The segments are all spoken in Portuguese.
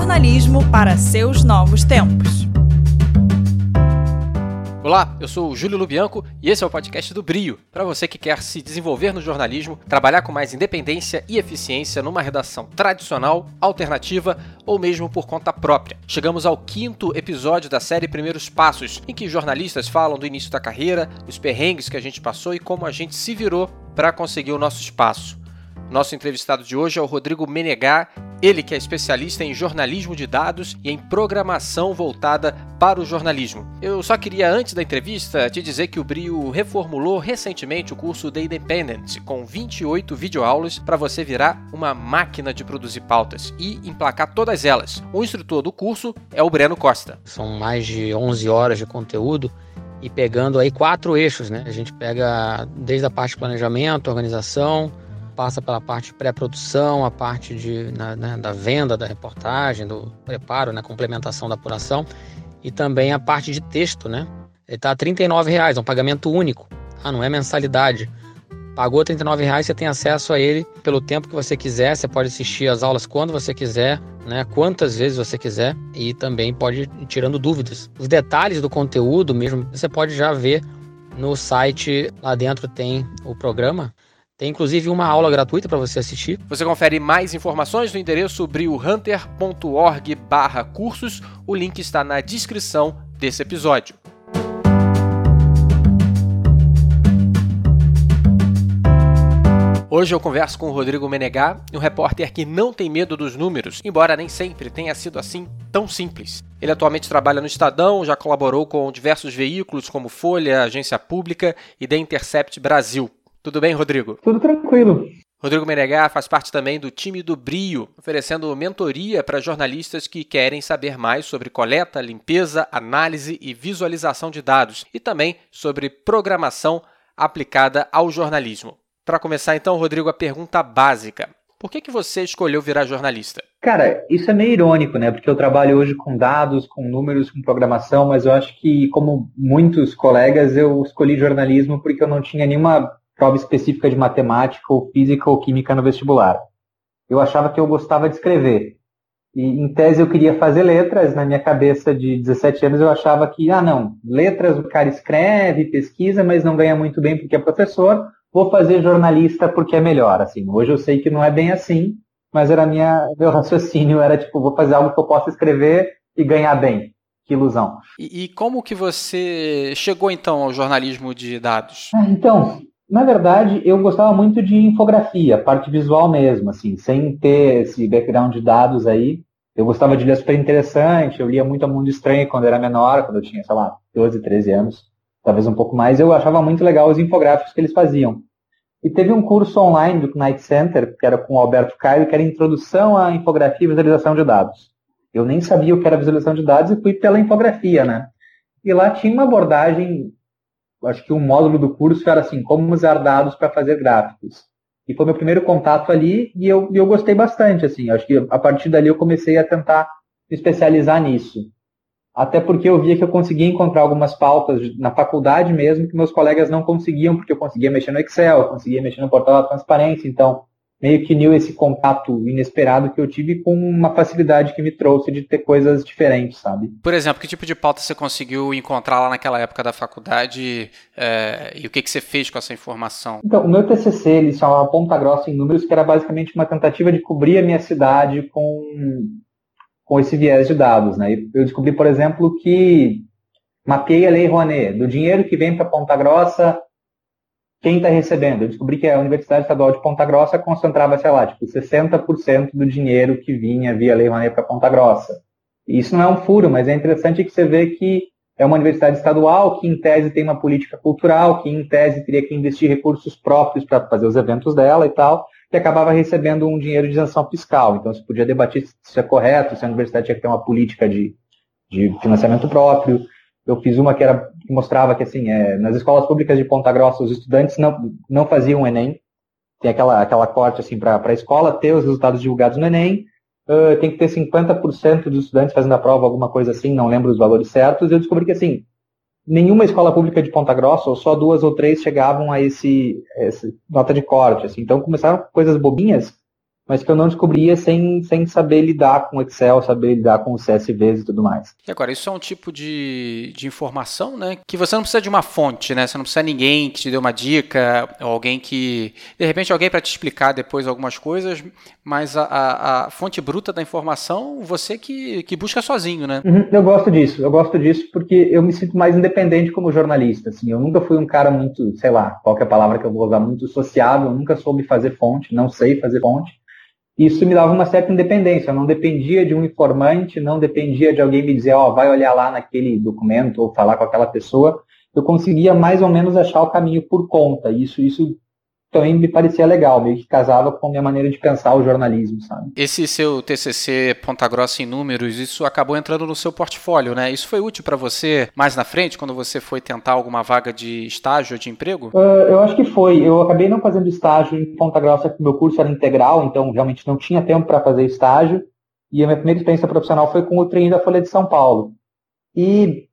jornalismo para seus novos tempos. Olá, eu sou o Júlio Lubianco e esse é o podcast do Brio. Para você que quer se desenvolver no jornalismo, trabalhar com mais independência e eficiência numa redação tradicional, alternativa ou mesmo por conta própria. Chegamos ao quinto episódio da série Primeiros Passos, em que jornalistas falam do início da carreira, os perrengues que a gente passou e como a gente se virou para conseguir o nosso espaço. Nosso entrevistado de hoje é o Rodrigo Menegá, ele que é especialista em jornalismo de dados e em programação voltada para o jornalismo. Eu só queria, antes da entrevista, te dizer que o Brio reformulou recentemente o curso The Independent, com 28 videoaulas para você virar uma máquina de produzir pautas e emplacar todas elas. O instrutor do curso é o Breno Costa. São mais de 11 horas de conteúdo e pegando aí quatro eixos, né? A gente pega desde a parte de planejamento, organização, passa pela parte pré-produção, a parte de, na, né, da venda da reportagem, do preparo, né, complementação da apuração e também a parte de texto, né? Ele está R$ reais, é um pagamento único. Ah, não é mensalidade. Pagou R$ reais, você tem acesso a ele pelo tempo que você quiser, você pode assistir as aulas quando você quiser, né, quantas vezes você quiser e também pode ir tirando dúvidas. Os detalhes do conteúdo mesmo, você pode já ver no site, lá dentro tem o programa, tem inclusive uma aula gratuita para você assistir. Você confere mais informações no endereço briohunter.org/cursos. O link está na descrição desse episódio. Hoje eu converso com o Rodrigo Menegá, um repórter que não tem medo dos números, embora nem sempre tenha sido assim tão simples. Ele atualmente trabalha no Estadão, já colaborou com diversos veículos como Folha, Agência Pública e The Intercept Brasil. Tudo bem, Rodrigo? Tudo tranquilo. Rodrigo Menegá faz parte também do time do Brio, oferecendo mentoria para jornalistas que querem saber mais sobre coleta, limpeza, análise e visualização de dados e também sobre programação aplicada ao jornalismo. Para começar, então, Rodrigo, a pergunta básica: por que, que você escolheu virar jornalista? Cara, isso é meio irônico, né? Porque eu trabalho hoje com dados, com números, com programação, mas eu acho que, como muitos colegas, eu escolhi jornalismo porque eu não tinha nenhuma prova específica de matemática ou física ou química no vestibular. Eu achava que eu gostava de escrever. E em tese eu queria fazer letras, na minha cabeça de 17 anos eu achava que, ah não, letras o cara escreve, pesquisa, mas não ganha muito bem porque é professor, vou fazer jornalista porque é melhor, assim. Hoje eu sei que não é bem assim, mas era minha, meu raciocínio era tipo, vou fazer algo que eu possa escrever e ganhar bem. Que ilusão. E, e como que você chegou então ao jornalismo de dados? Ah, então, na verdade, eu gostava muito de infografia, parte visual mesmo, assim, sem ter esse background de dados aí. Eu gostava de ler super interessante, eu lia muito a Mundo Estranho quando era menor, quando eu tinha, sei lá, 12, 13 anos, talvez um pouco mais. Eu achava muito legal os infográficos que eles faziam. E teve um curso online do Knight Center, que era com o Alberto Caio, que era Introdução à Infografia e Visualização de Dados. Eu nem sabia o que era visualização de dados e fui pela infografia, né? E lá tinha uma abordagem acho que um módulo do curso era assim, como usar dados para fazer gráficos. E foi meu primeiro contato ali e eu, eu gostei bastante, assim. Acho que a partir dali eu comecei a tentar me especializar nisso. Até porque eu via que eu conseguia encontrar algumas pautas na faculdade mesmo que meus colegas não conseguiam, porque eu conseguia mexer no Excel, conseguia mexer no portal da transparência. Então, meio que uniu esse contato inesperado que eu tive com uma facilidade que me trouxe de ter coisas diferentes, sabe? Por exemplo, que tipo de pauta você conseguiu encontrar lá naquela época da faculdade é, e o que, que você fez com essa informação? Então, o meu TCC, ele chamava Ponta Grossa em Números, que era basicamente uma tentativa de cobrir a minha cidade com, com esse viés de dados, né? Eu descobri, por exemplo, que mapeei a Lei Rouanet, do dinheiro que vem para Ponta Grossa, quem está recebendo? Eu descobri que a Universidade Estadual de Ponta Grossa concentrava, sei lá, tipo, 60% do dinheiro que vinha via Lei Rouanet para Ponta Grossa. E isso não é um furo, mas é interessante que você vê que é uma universidade estadual que, em tese, tem uma política cultural, que, em tese, teria que investir recursos próprios para fazer os eventos dela e tal, que acabava recebendo um dinheiro de isenção fiscal. Então, se podia debater se isso é correto, se a universidade tinha que ter uma política de, de financiamento próprio eu fiz uma que, era, que mostrava que, assim, é, nas escolas públicas de Ponta Grossa, os estudantes não, não faziam o Enem. Tem aquela, aquela corte, assim, para a escola ter os resultados divulgados no Enem. Uh, tem que ter 50% dos estudantes fazendo a prova, alguma coisa assim, não lembro os valores certos. Eu descobri que, assim, nenhuma escola pública de Ponta Grossa, ou só duas ou três, chegavam a esse, esse nota de corte. Assim. Então, começaram coisas bobinhas, mas que eu não descobria sem, sem saber lidar com Excel, saber lidar com os CSVs e tudo mais. E agora, isso é um tipo de, de informação, né? Que você não precisa de uma fonte, né? Você não precisa de ninguém que te dê uma dica, ou alguém que. De repente, alguém para te explicar depois algumas coisas, mas a, a, a, fonte bruta da informação, você que, que busca sozinho, né? Uhum, eu gosto disso, eu gosto disso porque eu me sinto mais independente como jornalista. Assim, eu nunca fui um cara muito, sei lá, qual é a palavra que eu vou usar, muito sociável, eu nunca soube fazer fonte, não sei fazer fonte isso me dava uma certa independência. Eu não dependia de um informante, não dependia de alguém me dizer, ó, oh, vai olhar lá naquele documento ou falar com aquela pessoa. Eu conseguia mais ou menos achar o caminho por conta. Isso, isso também me parecia legal, meio que casava com a minha maneira de pensar o jornalismo, sabe? Esse seu TCC Ponta Grossa em números, isso acabou entrando no seu portfólio, né? Isso foi útil para você mais na frente, quando você foi tentar alguma vaga de estágio ou de emprego? Uh, eu acho que foi. Eu acabei não fazendo estágio em Ponta Grossa, porque meu curso era integral, então realmente não tinha tempo para fazer estágio. E a minha primeira experiência profissional foi com o trem da Folha de São Paulo. E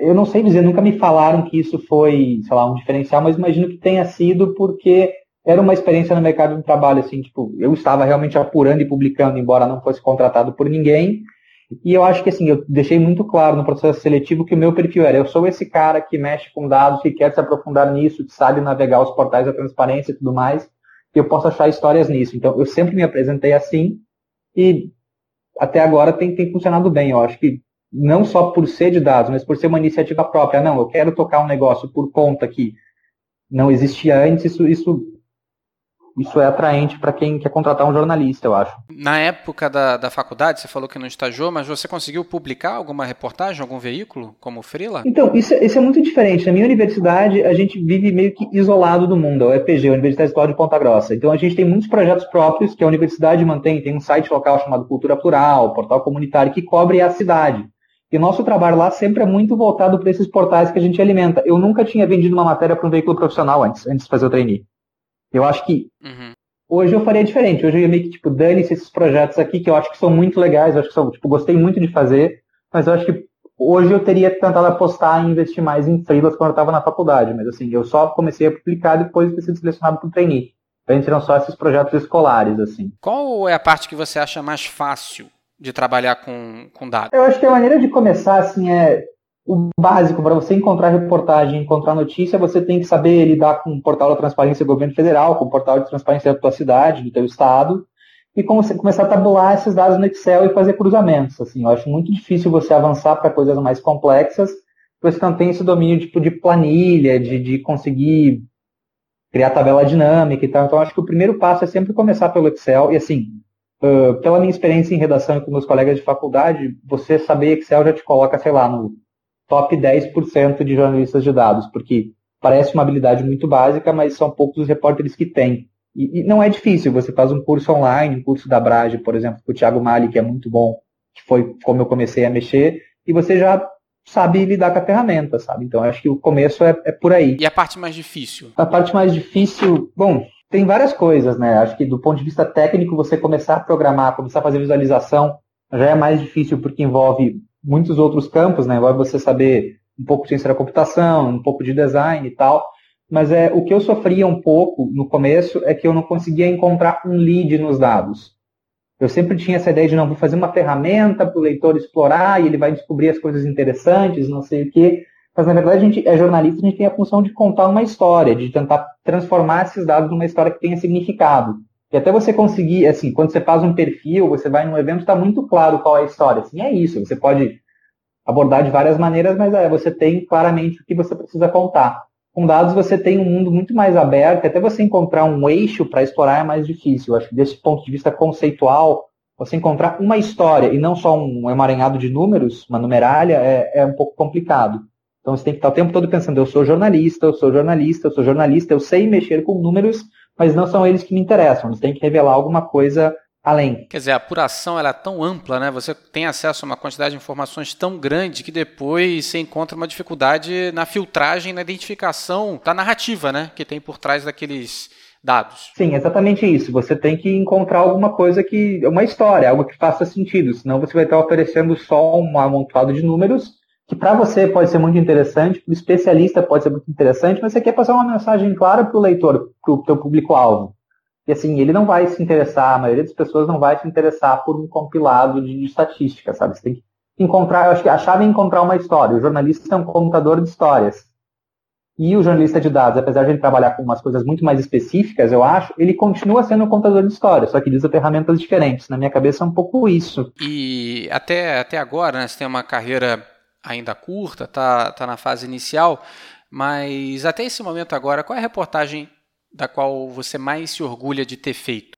eu não sei dizer, nunca me falaram que isso foi, sei lá, um diferencial, mas imagino que tenha sido porque era uma experiência no mercado de trabalho, assim, tipo, eu estava realmente apurando e publicando, embora não fosse contratado por ninguém. E eu acho que, assim, eu deixei muito claro no processo seletivo que o meu perfil era, eu sou esse cara que mexe com dados, que quer se aprofundar nisso, que sabe navegar os portais da transparência e tudo mais, e eu posso achar histórias nisso. Então, eu sempre me apresentei assim, e até agora tem, tem funcionado bem. Eu acho que não só por ser de dados, mas por ser uma iniciativa própria. Não, eu quero tocar um negócio por conta que não existia antes, isso, isso isso é atraente para quem quer contratar um jornalista, eu acho. Na época da, da faculdade, você falou que não estagiou, mas você conseguiu publicar alguma reportagem, algum veículo, como Freela? Então, isso, isso é muito diferente. Na minha universidade, a gente vive meio que isolado do mundo, a UEPG, a Universidade Estadual de Ponta Grossa. Então, a gente tem muitos projetos próprios que a universidade mantém, tem um site local chamado Cultura Plural, portal comunitário, que cobre a cidade. E o nosso trabalho lá sempre é muito voltado para esses portais que a gente alimenta. Eu nunca tinha vendido uma matéria para um veículo profissional antes, antes de fazer o trainee. Eu acho que uhum. hoje eu faria diferente. Hoje eu ia meio que, tipo, dane-se esses projetos aqui que eu acho que são muito legais, eu acho que são, tipo, gostei muito de fazer, mas eu acho que hoje eu teria tentado apostar e investir mais em freelas quando eu estava na faculdade, mas assim, eu só comecei a publicar depois de ter sido selecionado para o trainee. A gente não só esses projetos escolares, assim. Qual é a parte que você acha mais fácil de trabalhar com, com dados? Eu acho que a maneira de começar, assim, é o básico para você encontrar reportagem, encontrar notícia, você tem que saber lidar com o portal da transparência do governo federal, com o portal de transparência da tua cidade, do teu estado, e começar a tabular esses dados no Excel e fazer cruzamentos. Assim, eu acho muito difícil você avançar para coisas mais complexas, você não tem esse domínio tipo, de planilha, de, de conseguir criar tabela dinâmica e tal. Então, acho que o primeiro passo é sempre começar pelo Excel. E assim, uh, pela minha experiência em redação e com meus colegas de faculdade, você saber Excel já te coloca, sei lá, no top 10% de jornalistas de dados, porque parece uma habilidade muito básica, mas são poucos os repórteres que têm. E, e, não é difícil, você faz um curso online, um curso da Brage, por exemplo, com o Thiago Mali, que é muito bom, que foi como eu comecei a mexer, e você já sabe lidar com a ferramenta, sabe? Então acho que o começo é, é por aí. E a parte mais difícil? A parte mais difícil, bom, tem várias coisas, né? Acho que do ponto de vista técnico, você começar a programar, começar a fazer visualização, já é mais difícil porque envolve muitos outros campos, né? Vai você saber um pouco de ciência da computação, um pouco de design e tal. Mas é o que eu sofria um pouco no começo é que eu não conseguia encontrar um lead nos dados. Eu sempre tinha essa ideia de não vou fazer uma ferramenta para o leitor explorar e ele vai descobrir as coisas interessantes, não sei o quê. Mas na verdade a gente é jornalista, a gente tem a função de contar uma história, de tentar transformar esses dados numa história que tenha significado. E até você conseguir, assim, quando você faz um perfil, você vai num evento, está muito claro qual é a história. Assim, é isso. Você pode abordar de várias maneiras, mas é, você tem claramente o que você precisa contar. Com dados você tem um mundo muito mais aberto, até você encontrar um eixo para explorar é mais difícil. Eu acho que desse ponto de vista conceitual, você encontrar uma história e não só um emaranhado de números, uma numeralha, é, é um pouco complicado. Então você tem que estar o tempo todo pensando, eu sou jornalista, eu sou jornalista, eu sou jornalista, eu sei mexer com números, mas não são eles que me interessam. Eles têm que revelar alguma coisa além. Quer dizer, a apuração ela é tão ampla, né? Você tem acesso a uma quantidade de informações tão grande que depois você encontra uma dificuldade na filtragem, na identificação da narrativa, né? Que tem por trás daqueles dados. Sim, exatamente isso. Você tem que encontrar alguma coisa que. uma história, algo que faça sentido. Senão você vai estar oferecendo só um amontoado de números que para você pode ser muito interessante, para o especialista pode ser muito interessante, mas você quer passar uma mensagem clara para o leitor, para o teu público-alvo. E assim, ele não vai se interessar, a maioria das pessoas não vai se interessar por um compilado de, de estatística, sabe? Você tem que encontrar, eu acho que a chave é encontrar uma história. O jornalista é um computador de histórias. E o jornalista de dados, apesar de ele trabalhar com umas coisas muito mais específicas, eu acho, ele continua sendo um contador de histórias, só que usa ferramentas diferentes. Na minha cabeça é um pouco isso. E até, até agora, né, você tem uma carreira ainda curta, tá, tá na fase inicial, mas até esse momento agora, qual é a reportagem da qual você mais se orgulha de ter feito?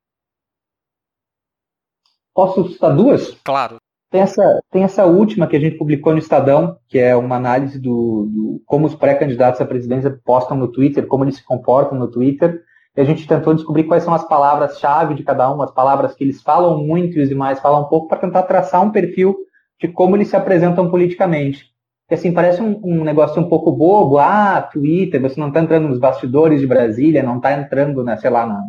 Posso citar duas? Claro. Tem essa, tem essa última que a gente publicou no Estadão, que é uma análise do, do como os pré-candidatos à presidência postam no Twitter, como eles se comportam no Twitter. E a gente tentou descobrir quais são as palavras-chave de cada um, as palavras que eles falam muito e os demais falam um pouco, para tentar traçar um perfil de como eles se apresentam politicamente. Que assim, parece um, um negócio um pouco bobo, ah, Twitter, você não está entrando nos bastidores de Brasília, não está entrando, na, sei lá, na,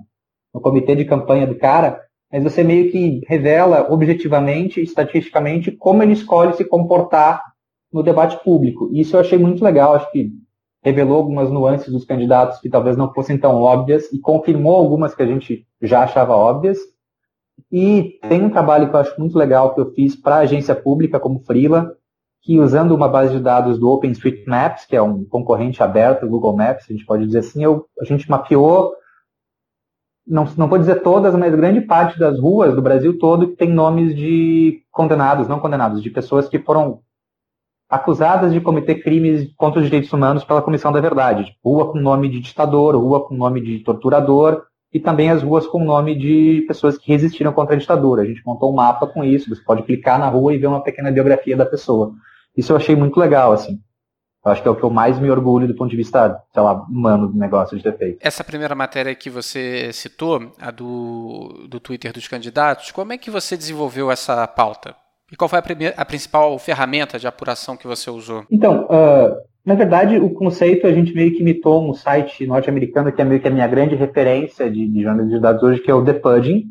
no comitê de campanha do cara, mas você meio que revela objetivamente, estatisticamente, como ele escolhe se comportar no debate público. Isso eu achei muito legal, acho que revelou algumas nuances dos candidatos que talvez não fossem tão óbvias e confirmou algumas que a gente já achava óbvias. E tem um trabalho que eu acho muito legal que eu fiz para agência pública como Freela, que usando uma base de dados do OpenStreetMaps, que é um concorrente aberto do Google Maps, a gente pode dizer assim, eu, a gente mapeou não, não vou dizer todas, mas grande parte das ruas do Brasil todo que tem nomes de condenados, não condenados, de pessoas que foram acusadas de cometer crimes contra os direitos humanos pela Comissão da Verdade. Tipo, rua com nome de ditador, rua com nome de torturador, e também as ruas com nome de pessoas que resistiram contra a ditadura. A gente montou um mapa com isso, você pode clicar na rua e ver uma pequena biografia da pessoa. Isso eu achei muito legal, assim. Eu acho que é o que eu mais me orgulho do ponto de vista, sei lá, humano do negócio de ter feito. Essa primeira matéria que você citou, a do, do Twitter dos candidatos, como é que você desenvolveu essa pauta? E qual foi a, primeira, a principal ferramenta de apuração que você usou? Então, uh, na verdade, o conceito a gente meio que imitou um site norte-americano que é meio que a minha grande referência de, de jornalismo de dados hoje, que é o The Pudding.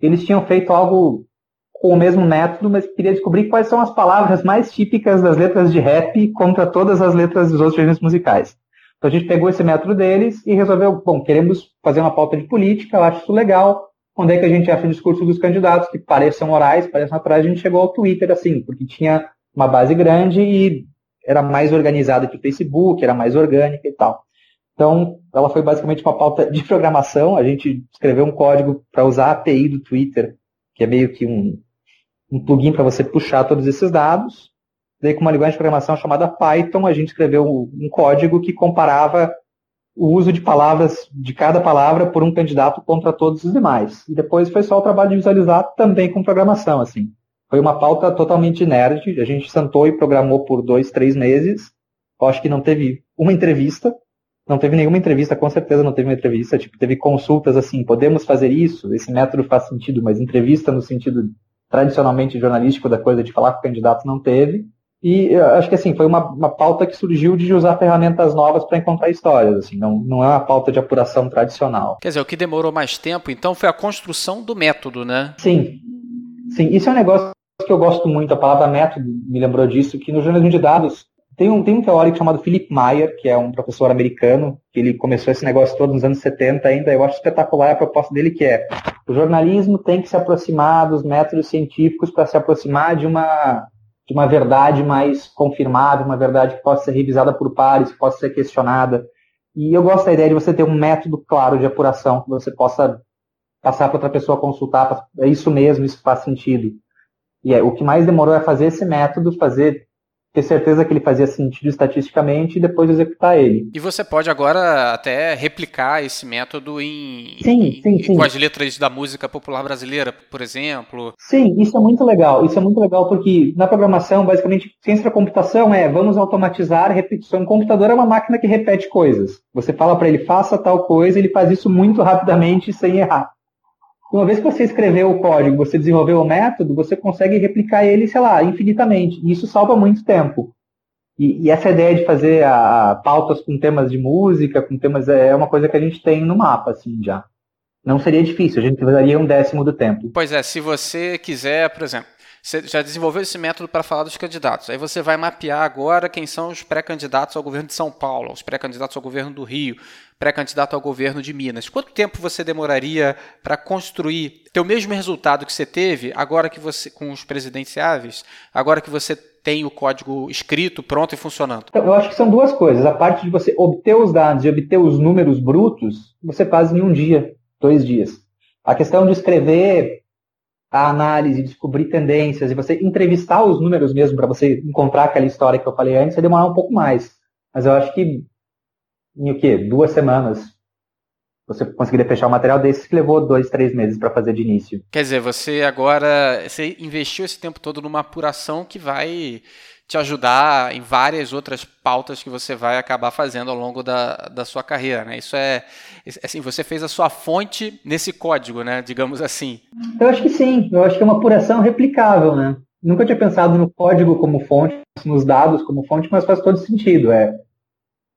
Eles tinham feito algo com o mesmo método, mas queria descobrir quais são as palavras mais típicas das letras de rap contra todas as letras dos outros gêneros musicais. Então a gente pegou esse método deles e resolveu, bom, queremos fazer uma pauta de política, eu acho isso legal. Onde é que a gente acha o discurso dos candidatos que pareçam orais, pareçam naturais? A gente chegou ao Twitter assim, porque tinha uma base grande e era mais organizada que o Facebook, era mais orgânica e tal. Então, ela foi basicamente uma pauta de programação. A gente escreveu um código para usar a API do Twitter, que é meio que um, um plugin para você puxar todos esses dados. Daí, com uma linguagem de programação chamada Python, a gente escreveu um código que comparava o uso de palavras, de cada palavra, por um candidato contra todos os demais. E depois foi só o trabalho de visualizar também com programação, assim. Foi uma pauta totalmente nerd. A gente sentou e programou por dois, três meses. Eu acho que não teve uma entrevista. Não teve nenhuma entrevista, com certeza não teve uma entrevista. Tipo, teve consultas assim, podemos fazer isso? Esse método faz sentido, mas entrevista no sentido tradicionalmente jornalístico da coisa de falar com o candidato não teve. E acho que assim, foi uma, uma pauta que surgiu de usar ferramentas novas para encontrar histórias, assim, não, não é uma pauta de apuração tradicional. Quer dizer, o que demorou mais tempo, então, foi a construção do método, né? Sim. Sim, isso é um negócio que eu gosto muito, a palavra método me lembrou disso, que no jornalismo de dados tem um, tem um teórico chamado Philip Meyer, que é um professor americano, que ele começou esse negócio todo nos anos 70 ainda, eu acho espetacular a proposta dele, que é o jornalismo tem que se aproximar dos métodos científicos para se aproximar de uma, de uma verdade mais confirmável, uma verdade que possa ser revisada por pares, que possa ser questionada. E eu gosto da ideia de você ter um método claro de apuração, que você possa passar para outra pessoa consultar, é isso mesmo, isso faz sentido. E é, o que mais demorou é fazer esse método, fazer ter certeza que ele fazia sentido estatisticamente e depois executar ele. E você pode agora até replicar esse método em, sim, sim, sim. com as letras da música popular brasileira, por exemplo. Sim, isso é muito legal. Isso é muito legal porque na programação, basicamente, ciência da computação é vamos automatizar repetição. O computador é uma máquina que repete coisas. Você fala para ele faça tal coisa, ele faz isso muito rapidamente sem errar. Uma vez que você escreveu o código, você desenvolveu o método, você consegue replicar ele, sei lá, infinitamente. E isso salva muito tempo. E, e essa ideia de fazer a, a, pautas com temas de música, com temas, é uma coisa que a gente tem no mapa, assim, já. Não seria difícil, a gente precisaria um décimo do tempo. Pois é, se você quiser, por exemplo, Você já desenvolveu esse método para falar dos candidatos. Aí você vai mapear agora quem são os pré-candidatos ao governo de São Paulo, os pré-candidatos ao governo do Rio, pré-candidato ao governo de Minas. Quanto tempo você demoraria para construir ter o mesmo resultado que você teve agora que você com os presidenciáveis, agora que você tem o código escrito, pronto e funcionando? Eu acho que são duas coisas. A parte de você obter os dados e obter os números brutos, você faz em um dia, dois dias. A questão de escrever a análise, descobrir tendências e você entrevistar os números mesmo para você encontrar aquela história que eu falei antes, vai demorar um pouco mais. Mas eu acho que em o quê? Duas semanas você conseguiria fechar um material desse que levou dois, três meses para fazer de início. Quer dizer, você agora você investiu esse tempo todo numa apuração que vai te ajudar em várias outras pautas que você vai acabar fazendo ao longo da, da sua carreira, né? Isso é, assim, você fez a sua fonte nesse código, né? Digamos assim. Eu acho que sim. Eu acho que é uma apuração replicável, né? Nunca tinha pensado no código como fonte, nos dados como fonte, mas faz todo sentido. É,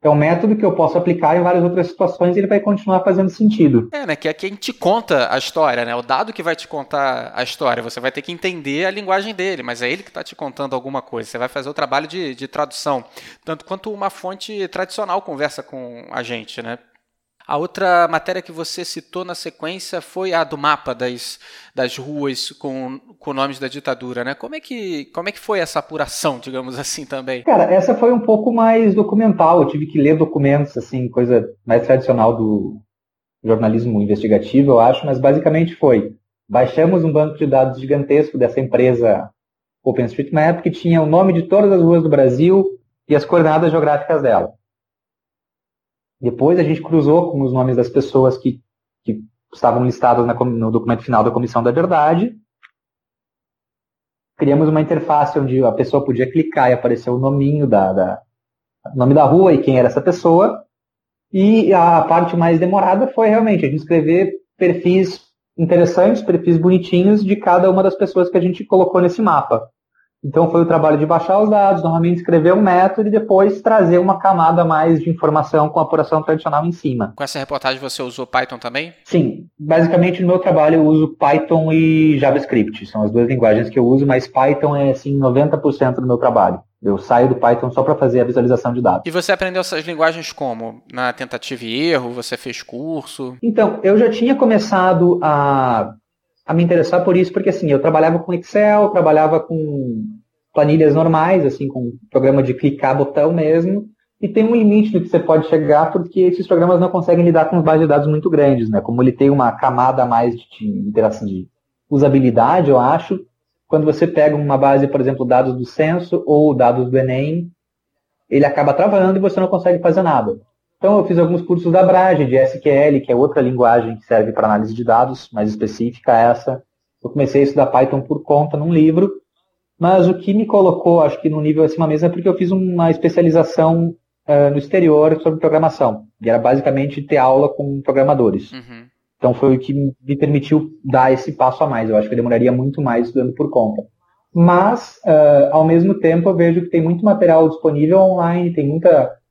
é um método que eu posso aplicar em várias outras situações e ele vai continuar fazendo sentido. É, né? Que é quem te conta a história, né? O dado que vai te contar a história. Você vai ter que entender a linguagem dele, mas é ele que está te contando alguma coisa. Você vai fazer o trabalho de, de tradução. Tanto quanto uma fonte tradicional conversa com a gente, né? A outra matéria que você citou na sequência foi a do mapa das, das ruas com, com nomes da ditadura, né? Como é, que, como é que foi essa apuração, digamos assim, também? Cara, essa foi um pouco mais documental. Eu tive que ler documentos, assim, coisa mais tradicional do jornalismo investigativo, eu acho, mas basicamente foi: baixamos um banco de dados gigantesco dessa empresa OpenStreetMap que tinha o nome de todas as ruas do Brasil e as coordenadas geográficas dela. Depois a gente cruzou com os nomes das pessoas que, que estavam listadas na, no documento final da Comissão da Verdade. Criamos uma interface onde a pessoa podia clicar e aparecer o nominho da, da nome da rua e quem era essa pessoa. E a parte mais demorada foi realmente a gente escrever perfis interessantes, perfis bonitinhos de cada uma das pessoas que a gente colocou nesse mapa. Então foi o trabalho de baixar os dados, normalmente escrever um método e depois trazer uma camada mais de informação com a apuração tradicional em cima. Com essa reportagem você usou Python também? Sim, basicamente no meu trabalho eu uso Python e JavaScript, são as duas linguagens que eu uso, mas Python é assim 90% do meu trabalho. Eu saio do Python só para fazer a visualização de dados. E você aprendeu essas linguagens como? Na tentativa e erro? Você fez curso? Então, eu já tinha começado a a me interessar por isso, porque assim, eu trabalhava com Excel, trabalhava com planilhas normais, assim, com programa de clicar botão mesmo, e tem um limite do que você pode chegar, porque esses programas não conseguem lidar com bases de dados muito grandes, né? Como ele tem uma camada a mais de interação de usabilidade, eu acho, quando você pega uma base, por exemplo, dados do censo ou dados do Enem, ele acaba travando e você não consegue fazer nada. Então eu fiz alguns cursos da Brage, de SQL, que é outra linguagem que serve para análise de dados, mais específica essa. Eu comecei a estudar Python por conta num livro, mas o que me colocou, acho que no nível acima mesmo, é porque eu fiz uma especialização uh, no exterior sobre programação. E era basicamente ter aula com programadores. Uhum. Então foi o que me permitiu dar esse passo a mais. Eu acho que eu demoraria muito mais estudando por conta. Mas, uh, ao mesmo tempo, eu vejo que tem muito material disponível online, tem muita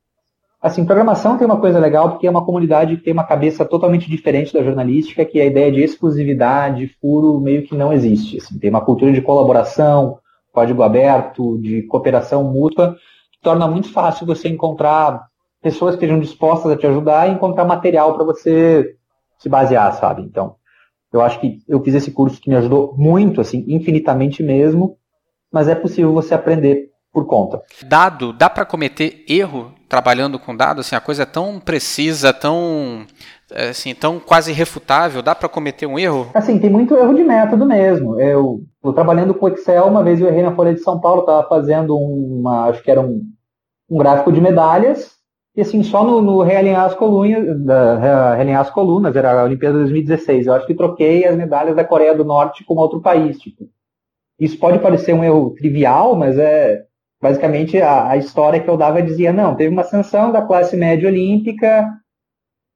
Assim, programação tem uma coisa legal porque é uma comunidade que tem uma cabeça totalmente diferente da jornalística, que a ideia de exclusividade, furo, meio que não existe. Assim, tem uma cultura de colaboração, código aberto, de cooperação mútua, que torna muito fácil você encontrar pessoas que estejam dispostas a te ajudar e encontrar material para você se basear, sabe? Então, eu acho que eu fiz esse curso que me ajudou muito, assim, infinitamente mesmo, mas é possível você aprender por conta. Dado, dá para cometer erro trabalhando com dados, assim, a coisa é tão precisa, tão é, assim, tão quase irrefutável, dá para cometer um erro? Assim, tem muito erro de método mesmo. Eu, eu trabalhando com Excel, uma vez eu errei na Folha de São Paulo, estava fazendo uma, acho que era um, um gráfico de medalhas, e assim, só no, no realinhar as colunas, da, realinhar as colunas, era a Olimpíada 2016, eu acho que troquei as medalhas da Coreia do Norte com outro país, tipo. Isso pode parecer um erro trivial, mas é, basicamente a, a, história que eu dava dizia, não, teve uma sanção da classe média olímpica,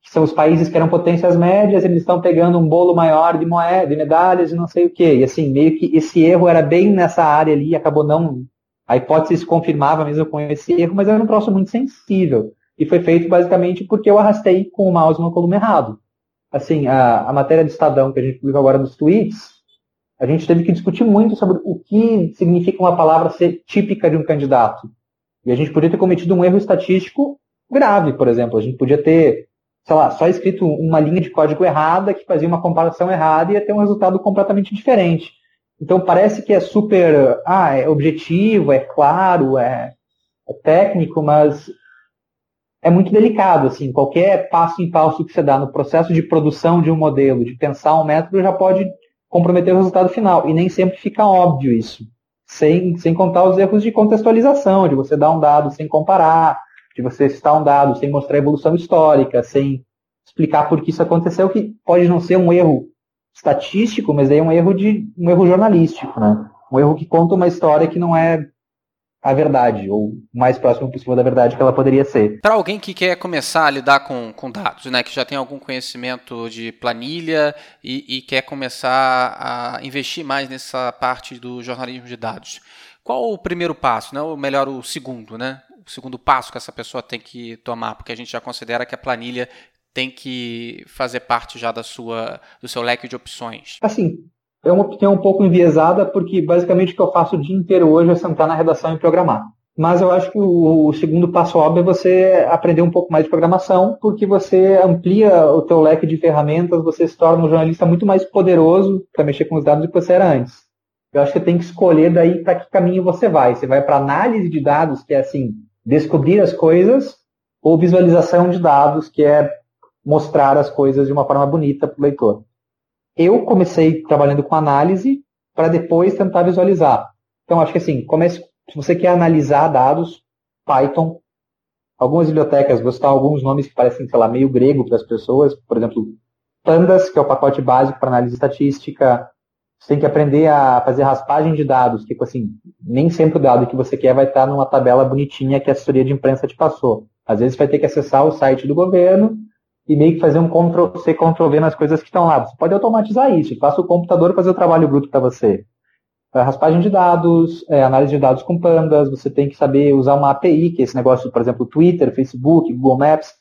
que são os países que eram potências médias, eles estão pegando um bolo maior de moedas, de medalhas e não sei o quê. E assim, meio que esse erro era bem nessa área ali, acabou não. A hipótese se confirmava mesmo com esse erro, mas era um troço muito sensível. E foi feito basicamente porque eu arrastei com o mouse no coluna errado. Assim, a, a matéria do Estadão que a gente publicou agora nos tweets, a gente teve que discutir muito sobre o que significa uma palavra ser típica de um candidato. E a gente podia ter cometido um erro estatístico grave, por exemplo. A gente podia ter, sei lá, só escrito uma linha de código errada que fazia uma comparação errada e ia ter um resultado completamente diferente. Então parece que é super, ah, é objetivo, é claro, é, é técnico, mas é muito delicado, assim, qualquer passo em falso que você dá no processo de produção de um modelo, de pensar um método, já pode comprometer o resultado final. E nem sempre fica óbvio isso. Sem, sem contar os erros de contextualização, de você dar um dado sem comparar, de você citar um dado sem mostrar a evolução histórica, sem explicar por que isso aconteceu, que pode não ser um erro estatístico, mas é um erro de um erro jornalístico, né? Um erro que conta uma história que não é a verdade, ou mais próximo possível da verdade que ela poderia ser. Para alguém que quer começar a lidar com, com dados, né, que já tem algum conhecimento de planilha e, e quer começar a investir mais nessa parte do jornalismo de dados, qual o primeiro passo, né, ou melhor, o segundo, né? O segundo passo que essa pessoa tem que tomar, porque a gente já considera que a planilha tem que fazer parte já da sua, do seu leque de opções. Assim, é uma opinião um pouco enviesada, porque basicamente o que eu faço o dia inteiro hoje é sentar na redação e programar. Mas eu acho que o, o, segundo passo óbvio é você aprender um pouco mais de programação, porque você amplia o teu leque de ferramentas, você se torna um jornalista muito mais poderoso para mexer com os dados do que você era antes. Eu acho que tem que escolher daí para que caminho você vai. Você vai para análise de dados, que é assim, descobrir as coisas, ou visualização de dados, que é mostrar as coisas de uma forma bonita para o leitor eu comecei trabalhando com análise para depois tentar visualizar. Então, acho que assim, comece, se você quer analisar dados, Python, algumas bibliotecas, vou citar alguns nomes que parecem, sei lá, meio grego para as pessoas, por exemplo, Pandas, que é o pacote básico para análise estatística, você tem que aprender a fazer raspagem de dados, que assim, nem sempre o dado que você quer vai estar numa tabela bonitinha que a assessoria de imprensa te passou. Às vezes vai ter que acessar o site do governo e meio que fazer um Ctrl-C, Ctrl-V nas coisas que estão lá. Você pode automatizar isso, faça o computador fazer o trabalho bruto para você. É, raspagem de dados, é, análise de dados com pandas, você tem que saber usar uma API, que é esse negócio, por exemplo, Twitter, Facebook, Google Maps,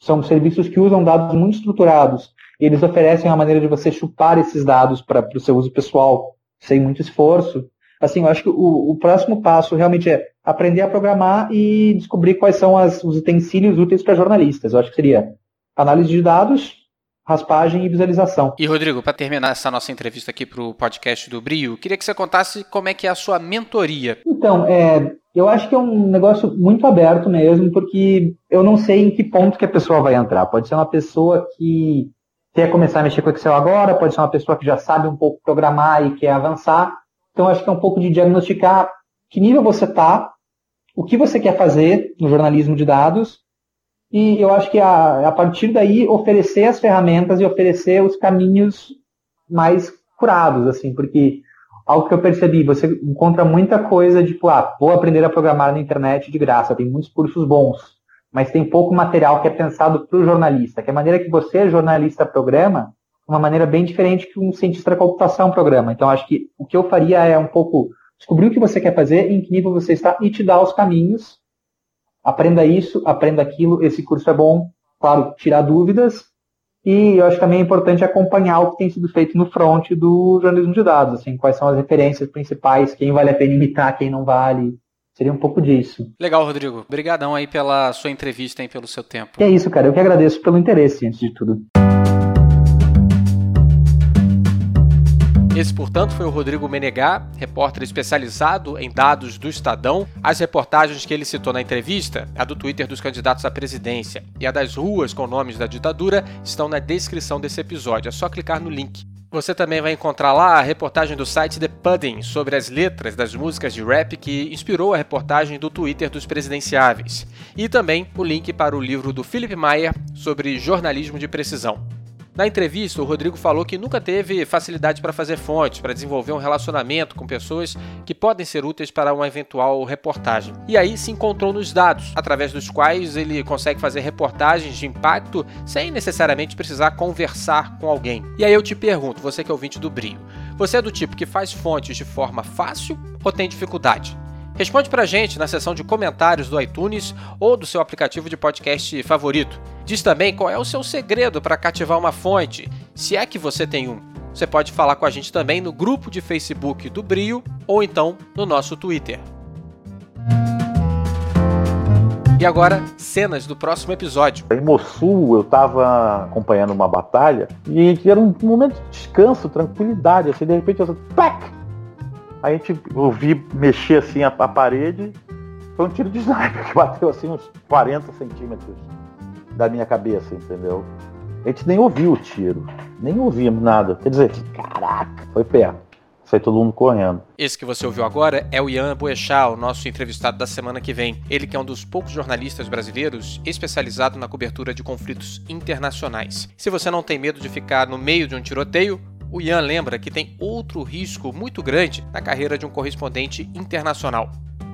são serviços que usam dados muito estruturados. E eles oferecem uma maneira de você chupar esses dados para o seu uso pessoal, sem muito esforço. Assim, eu acho que o, o, próximo passo realmente é aprender a programar e descobrir quais são as, os utensílios úteis para jornalistas. Eu acho que seria análise de dados, raspagem e visualização. E Rodrigo, para terminar essa nossa entrevista aqui para o podcast do Brio, queria que você contasse como é que é a sua mentoria. Então, é, eu acho que é um negócio muito aberto mesmo, porque eu não sei em que ponto que a pessoa vai entrar. Pode ser uma pessoa que quer começar a mexer com Excel agora, pode ser uma pessoa que já sabe um pouco programar e quer avançar. Então, acho que é um pouco de diagnosticar que nível você está, o que você quer fazer no jornalismo de dados e eu acho que a, a partir daí oferecer as ferramentas e oferecer os caminhos mais curados, assim, porque algo que eu percebi, você encontra muita coisa de, tipo, ah, vou aprender a programar na internet de graça, tem muitos cursos bons, mas tem pouco material que é pensado para o jornalista, que a maneira que você, jornalista, programa, uma maneira bem diferente que um cientista da computação programa. Então, acho que o que eu faria é um pouco descobrir o que você quer fazer, em que nível você está e te dar os caminhos aprenda isso, aprenda aquilo, esse curso é bom, claro, tirar dúvidas, e eu acho que também é importante acompanhar o que tem sido feito no front do jornalismo de dados, assim, quais são as referências principais, quem vale a pena imitar, quem não vale. Seria um pouco disso. Legal, Rodrigo. Obrigadão aí pela sua entrevista e pelo seu tempo. é isso, cara. Eu que agradeço pelo interesse, antes de tudo. Esse, portanto, foi o Rodrigo Menegá, repórter especializado em dados do Estadão. As reportagens que ele citou na entrevista, a do Twitter dos candidatos à presidência e a das ruas com nomes da ditadura, estão na descrição desse episódio. É só clicar no link. Você também vai encontrar lá a reportagem do site The Pudding sobre as letras das músicas de rap que inspirou a reportagem do Twitter dos presidenciáveis. E também o link para o livro do Philip Mayer sobre jornalismo de precisão. Na entrevista, o Rodrigo falou que nunca teve facilidade para fazer fontes, para desenvolver um relacionamento com pessoas que podem ser úteis para uma eventual reportagem. E aí se encontrou nos dados, através dos quais ele consegue fazer reportagens de impacto sem necessariamente precisar conversar com alguém. E aí eu te pergunto, você que é ouvinte do Brio, você é do tipo que faz fontes de forma fácil ou tem dificuldade? Responde pra gente na seção de comentários do iTunes ou do seu aplicativo de podcast favorito. Diz também qual é o seu segredo para cativar uma fonte, se é que você tem um. Você pode falar com a gente também no grupo de Facebook do Brio ou então no nosso Twitter. E agora, cenas do próximo episódio. Em Mossul, eu estava acompanhando uma batalha e era um momento de descanso, tranquilidade. Assim, de repente, eu Plac! A gente ouvi mexer assim a, a, parede. Foi um tiro de sniper que bateu assim uns 40 centímetros da minha cabeça, entendeu? A gente nem ouviu o tiro, nem ouvimos nada. Quer dizer, caraca, foi perto. Sai todo mundo correndo. Esse que você ouviu agora é o Ian Boechat, o nosso entrevistado da semana que vem. Ele que é um dos poucos jornalistas brasileiros especializado na cobertura de conflitos internacionais. Se você não tem medo de ficar no meio de um tiroteio, o Ian lembra que tem outro risco muito grande na carreira de um correspondente internacional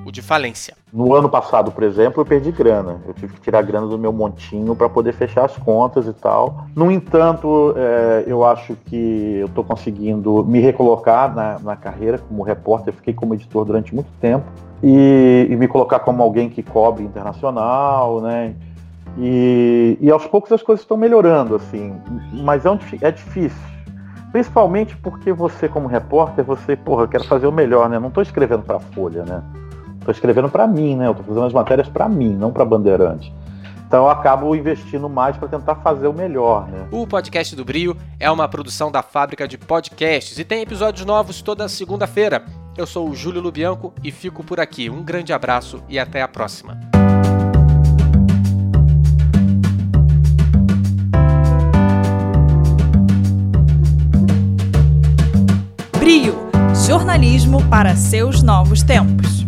o de falência. No ano passado, por exemplo, eu perdi grana. Eu tive que tirar grana do meu montinho para poder fechar as contas e tal. No entanto, é, eu acho que eu estou conseguindo me recolocar na, na carreira como repórter. Fiquei como editor durante muito tempo e, e me colocar como alguém que cobre internacional, né? E, e aos poucos as coisas estão melhorando, assim. Mas é, um, é difícil. Principalmente porque você, como repórter, você, porra, eu quero fazer o melhor, né? Não estou escrevendo para a Folha, né? Estou escrevendo para mim, né? Eu estou fazendo as matérias para mim, não para Bandeirante. Então eu acabo investindo mais para tentar fazer o melhor, né? O podcast do Brio é uma produção da fábrica de podcasts e tem episódios novos toda segunda-feira. Eu sou o Júlio Lubianco e fico por aqui. Um grande abraço e até a próxima. Brio jornalismo para seus novos tempos.